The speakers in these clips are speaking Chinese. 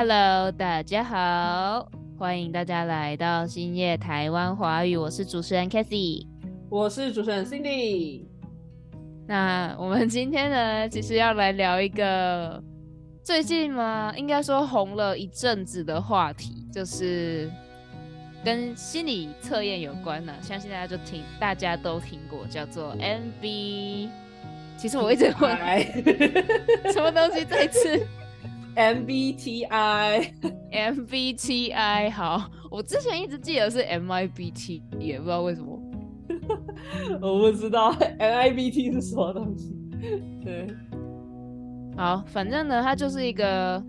Hello，大家好，欢迎大家来到星夜台湾华语，我是主持人 Kathy，我是主持人 Cindy。那我们今天呢，其实要来聊一个最近嘛，应该说红了一阵子的话题，就是跟心理测验有关的，相信大家就听，大家都听过，叫做 MB。其实我一直问，什么东西？再次。MBTI MBTI 好，我之前一直记得是 MIBT，也不知道为什么。我不知道 MIBT 是什么东西。对，好，反正呢，它就是一个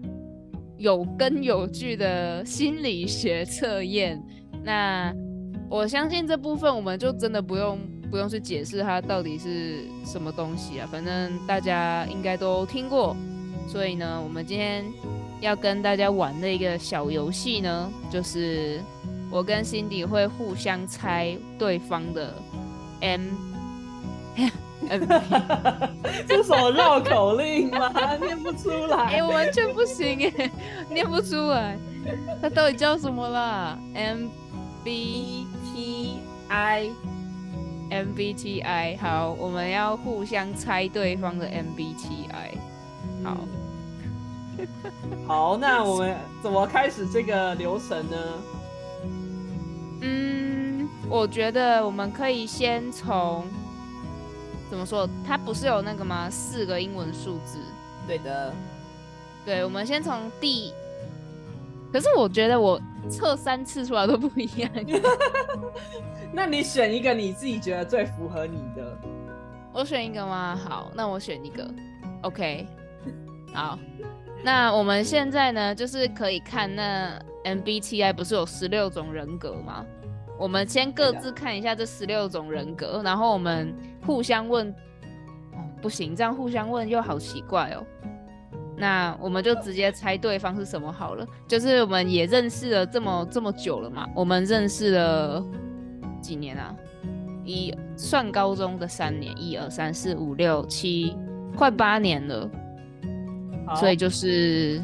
有根有据的心理学测验。那我相信这部分我们就真的不用不用去解释它到底是什么东西啊，反正大家应该都听过。所以呢，我们今天要跟大家玩的一个小游戏呢，就是我跟 Cindy 会互相猜对方的 M M，这是什么绕口令吗？念不出来，哎，完全不行哎，念不出来，它到底叫什么啦？M B T I M B T I，好，我们要互相猜对方的 M B T I，好。好，那我们怎么开始这个流程呢？嗯，我觉得我们可以先从怎么说？它不是有那个吗？四个英文数字。对的。对，我们先从第。可是我觉得我测三次出来都不一样。那你选一个你自己觉得最符合你的。我选一个吗？好，那我选一个。OK。好。那我们现在呢，就是可以看那 MBTI 不是有十六种人格吗？我们先各自看一下这十六种人格，然后我们互相问。哦，不行，这样互相问又好奇怪哦。那我们就直接猜对方是什么好了。就是我们也认识了这么这么久了嘛，我们认识了几年啊？一算高中的三年，一二三四五六七，快八年了。所以就是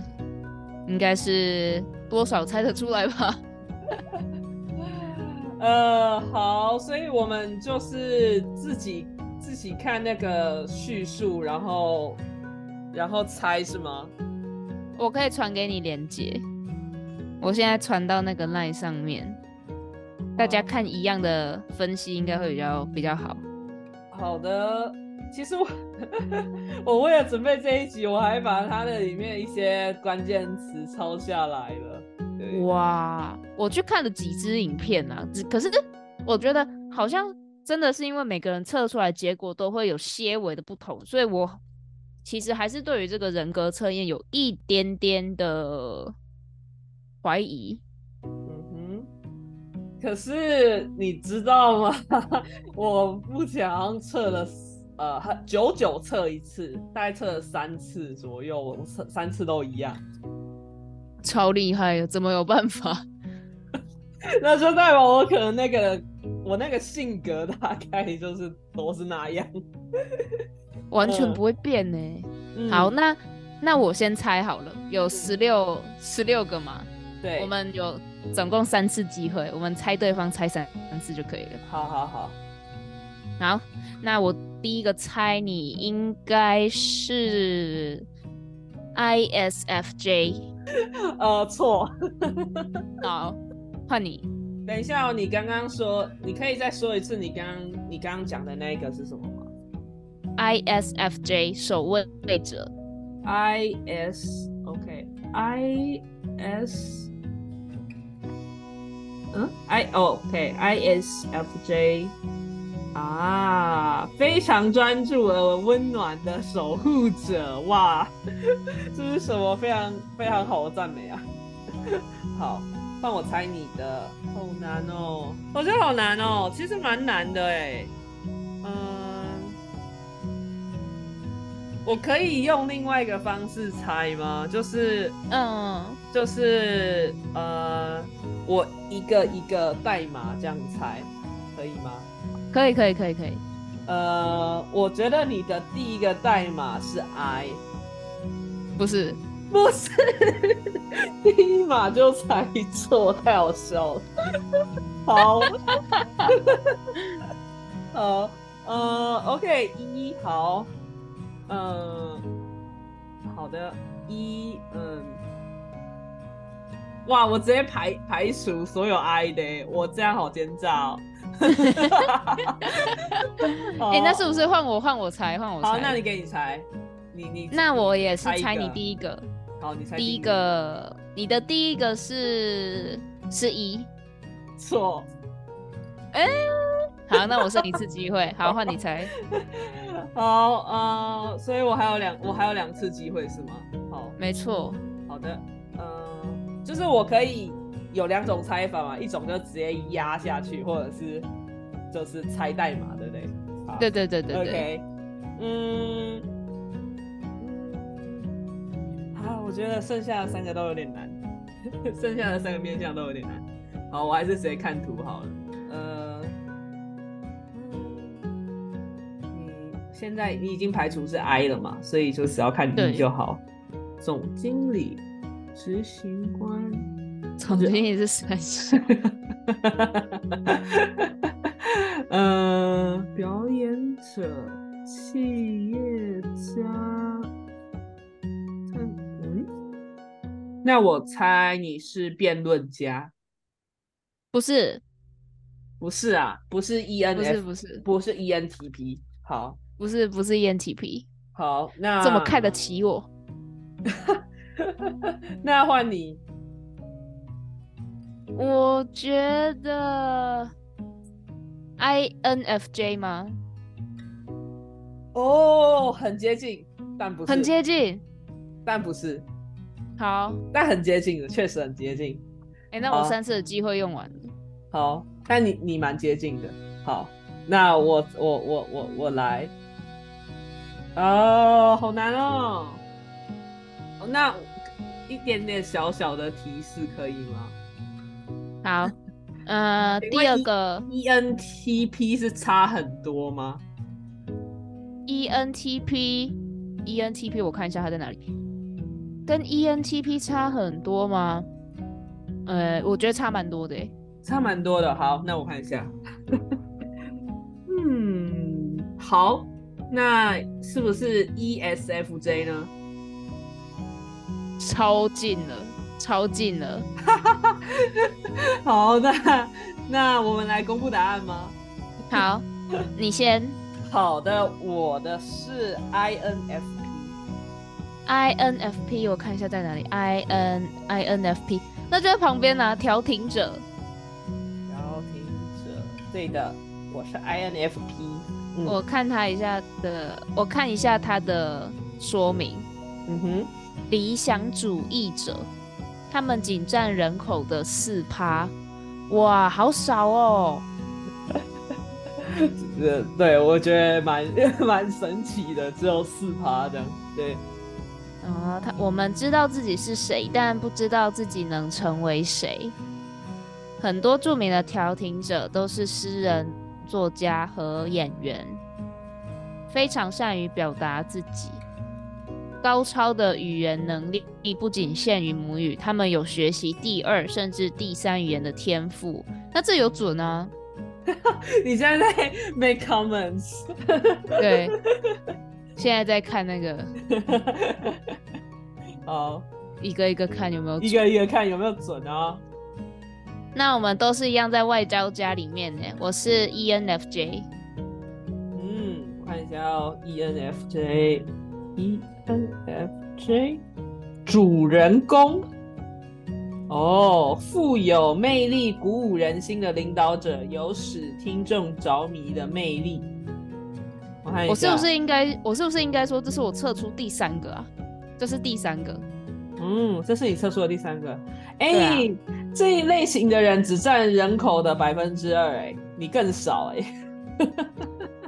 应该是多少猜得出来吧？呃，好，所以我们就是自己自己看那个叙述，然后然后猜是吗？我可以传给你连接，我现在传到那个 line 上面，大家看一样的分析应该会比较比较好。好的。其实我 我为了准备这一集，我还把它的里面一些关键词抄下来了。哇，我去看了几支影片啊，只可是我觉得好像真的是因为每个人测出来结果都会有些微的不同，所以我其实还是对于这个人格测验有一点点的怀疑。嗯哼，可是你知道吗？我目前好像测了。呃，九九测一次，大概测了三次左右，测三次都一样，超厉害，怎么有办法？那就代表我可能那个我那个性格大概就是都是那样，完全不会变呢。好，那那我先猜好了，有十六十六个嘛？对，我们有总共三次机会，我们猜对方猜三三次就可以了。好好好。好，那我第一个猜你应该是 ISFJ，呃，错。好，换你。等一下哦，你刚刚说，你可以再说一次，你刚刚你刚刚讲的那个是什么吗？ISFJ 守卫者。IS，OK，IS，嗯，I，OK，ISFJ。啊，非常专注而温暖的守护者哇，这是什么非常非常好的赞美啊！好，换我猜你的，好难哦，我觉得好难哦，其实蛮难的哎，嗯，我可以用另外一个方式猜吗？就是，嗯，就是呃，我一个一个代码这样猜，可以吗？可以可以可以可以，呃，我觉得你的第一个代码是 I，不是。不是，第一码就猜错，太好笑了。好，呃呃，OK，一好，嗯，好的，一嗯，哇，我直接排排除所有 I 的，我这样好奸诈哦。哎，那是不是换我换我猜换我猜？好，那你给你猜，你你那我也是猜你第一个。好，你猜第一个，你的第一个是是一，错。哎，好，那我剩一次机会，好，换你猜。好，呃，所以我还有两，我还有两次机会是吗？好，没错。好的，嗯，就是我可以有两种猜法嘛，一种就直接压下去，或者是就是猜代码，对不对？对对对对对。OK，嗯。我觉得剩下的三个都有点难，剩下的三个面相都有点难。好，我还是直接看图好了。呃，嗯，现在你已经排除是 I 了嘛，所以就只要看 D 就好。总经理、执行官、总经也是谁？呃，表演者、企业家。嗯那我猜你是辩论家，不是？不是啊，不是 E N 不是不是，不是 E N T P。好，不是，不是 E N T P。好，那怎么看得起我？那换你。我觉得 I N F J 吗？哦，很接近，但不是。很接近，但不是。好，但很接近的，确实很接近。哎，那我三次的机会用完了。好，但你你蛮接近的。好，那我我我我我来。哦，好难哦。那一点点小小的提示可以吗？好，呃，第二个 E N T P 是差很多吗？E N T P E N T P，我看一下它在哪里。跟 ENTP 差很多吗？呃，我觉得差蛮多的，差蛮多的。好，那我看一下。嗯，好，那是不是 ESFJ 呢？超近了，超近了。好，那那我们来公布答案吗？好，你先。好的，我的是 INFP。I N F P，我看一下在哪里。I N I N F P，那就在旁边呢。调停者，调停者，对的，我是 I N F P。我看他一下的，我看一下他的说明。嗯哼，理想主义者，他们仅占人口的四趴，哇，好少哦。呃，对，我觉得蛮 蛮神奇的，只有四趴这样，对。啊，他我们知道自己是谁，但不知道自己能成为谁。很多著名的调停者都是诗人、作家和演员，非常善于表达自己。高超的语言能力不仅限于母语，他们有学习第二甚至第三语言的天赋。那这有准啊？你现在在 make comments？对。现在在看那个，好，一个一个看有没有，一个一个看有没有准啊？那我们都是一样在外交家里面呢。我是 ENFJ，嗯，我看一下哦，ENFJ，ENFJ，主人公，哦，富有魅力、鼓舞人心的领导者，有使听众着迷的魅力。我是不是应该？我是不是应该说，这是我测出第三个啊？这是第三个。嗯，这是你测出的第三个。哎，这一类型的人只占人口的百分之二，哎，你更少哎。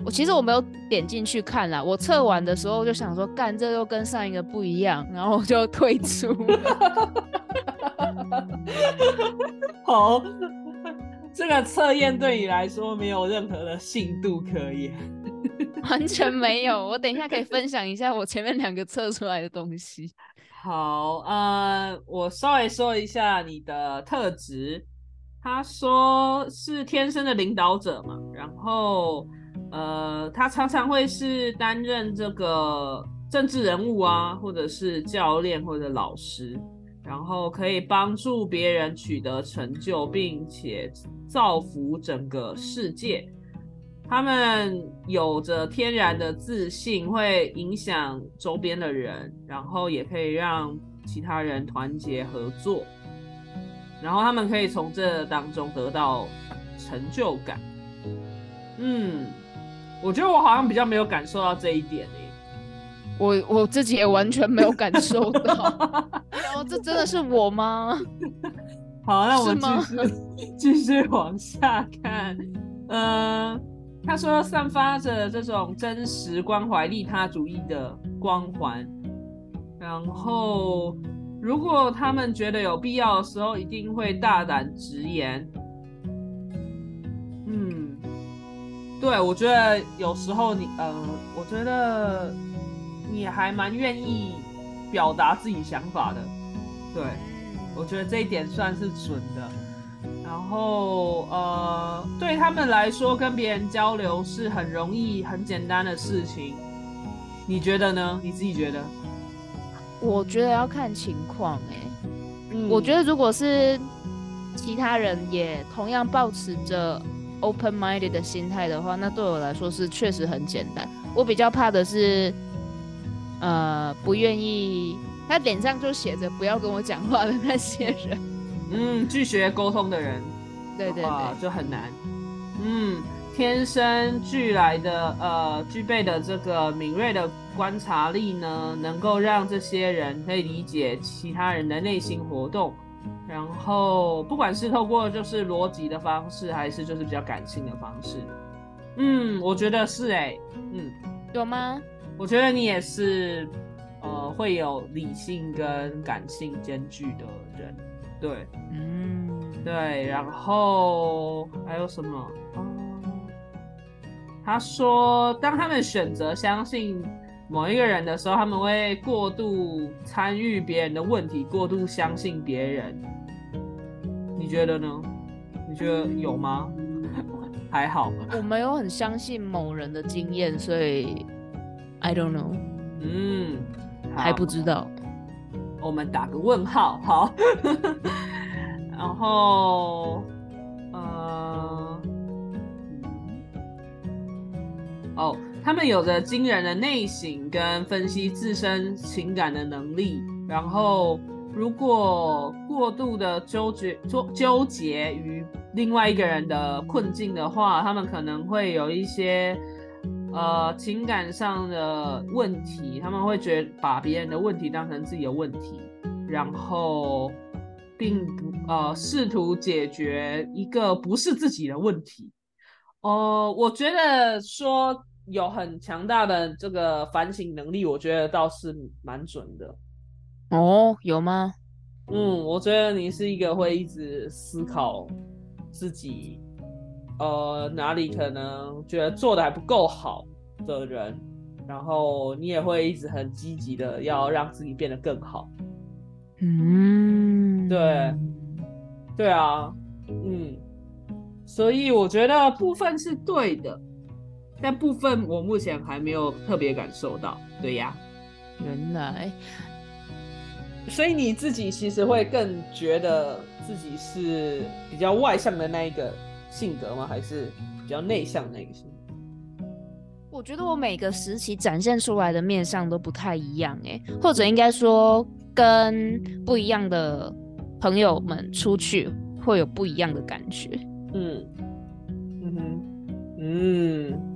我其实我没有点进去看啦，我测完的时候就想说，干这又跟上一个不一样，然后我就退出。好，这个测验对你来说没有任何的信度可言。完全没有，我等一下可以分享一下我前面两个测出来的东西。好，呃，我稍微说一下你的特质。他说是天生的领导者嘛，然后呃，他常常会是担任这个政治人物啊，或者是教练或者老师，然后可以帮助别人取得成就，并且造福整个世界。他们有着天然的自信，会影响周边的人，然后也可以让其他人团结合作。然后他们可以从这当中得到成就感。嗯，我觉得我好像比较没有感受到这一点诶。我我自己也完全没有感受到。哦，这真的是我吗？好，那我们继续 继续往下看。嗯，他说散发着这种真实关怀、利他主义的光环，然后。如果他们觉得有必要的时候，一定会大胆直言。对，我觉得有时候你，呃，我觉得你还蛮愿意表达自己想法的。对，我觉得这一点算是准的。然后，呃，对他们来说，跟别人交流是很容易、很简单的事情。你觉得呢？你自己觉得？我觉得要看情况哎，我觉得如果是其他人也同样保持着 open minded 的心态的话，那对我来说是确实很简单。我比较怕的是，呃，不愿意，他脸上就写着不要跟我讲话的那些人，嗯，拒绝沟通的人，对对对，就很难，嗯。天生俱来的，呃，具备的这个敏锐的观察力呢，能够让这些人可以理解其他人的内心活动，然后不管是透过就是逻辑的方式，还是就是比较感性的方式，嗯，我觉得是哎，嗯，有吗？我觉得你也是，呃，会有理性跟感性兼具的人，对，嗯，对，然后还有什么？他说，当他们选择相信某一个人的时候，他们会过度参与别人的问题，过度相信别人。你觉得呢？你觉得有吗？还好，我没有很相信某人的经验，所以 I don't know。嗯，还不知道。我们打个问号，好。然后。哦，他们有着惊人的内省跟分析自身情感的能力。然后，如果过度的纠结、纠纠结于另外一个人的困境的话，他们可能会有一些呃情感上的问题。他们会觉把别人的问题当成自己的问题，然后并不呃试图解决一个不是自己的问题。哦，我觉得说有很强大的这个反省能力，我觉得倒是蛮准的。哦，有吗？嗯，我觉得你是一个会一直思考自己，呃，哪里可能觉得做的还不够好的人，然后你也会一直很积极的要让自己变得更好。嗯，对，对啊，嗯。所以我觉得部分是对的，但部分我目前还没有特别感受到。对呀，原来，所以你自己其实会更觉得自己是比较外向的那一个性格吗？还是比较内向那个性格？我觉得我每个时期展现出来的面相都不太一样，哎，或者应该说跟不一样的朋友们出去会有不一样的感觉。嗯，嗯哼，嗯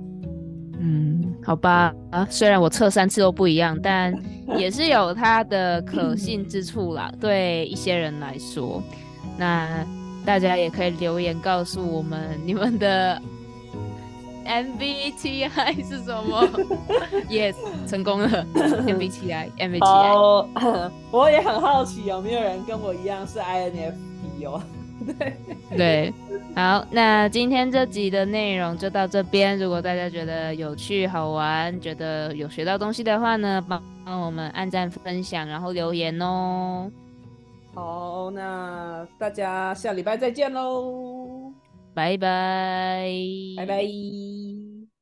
嗯，好吧啊，虽然我测三次都不一样，但也是有它的可信之处啦。对一些人来说，那大家也可以留言告诉我们你们的 MBTI 是什么。Yes，成功了，MBTI，MBTI。好，我也很好奇有没有人跟我一样是 INFP 哦。对对。好，那今天这集的内容就到这边。如果大家觉得有趣好玩，觉得有学到东西的话呢，帮帮我们按赞、分享，然后留言哦。好，那大家下礼拜再见喽，拜拜，拜拜。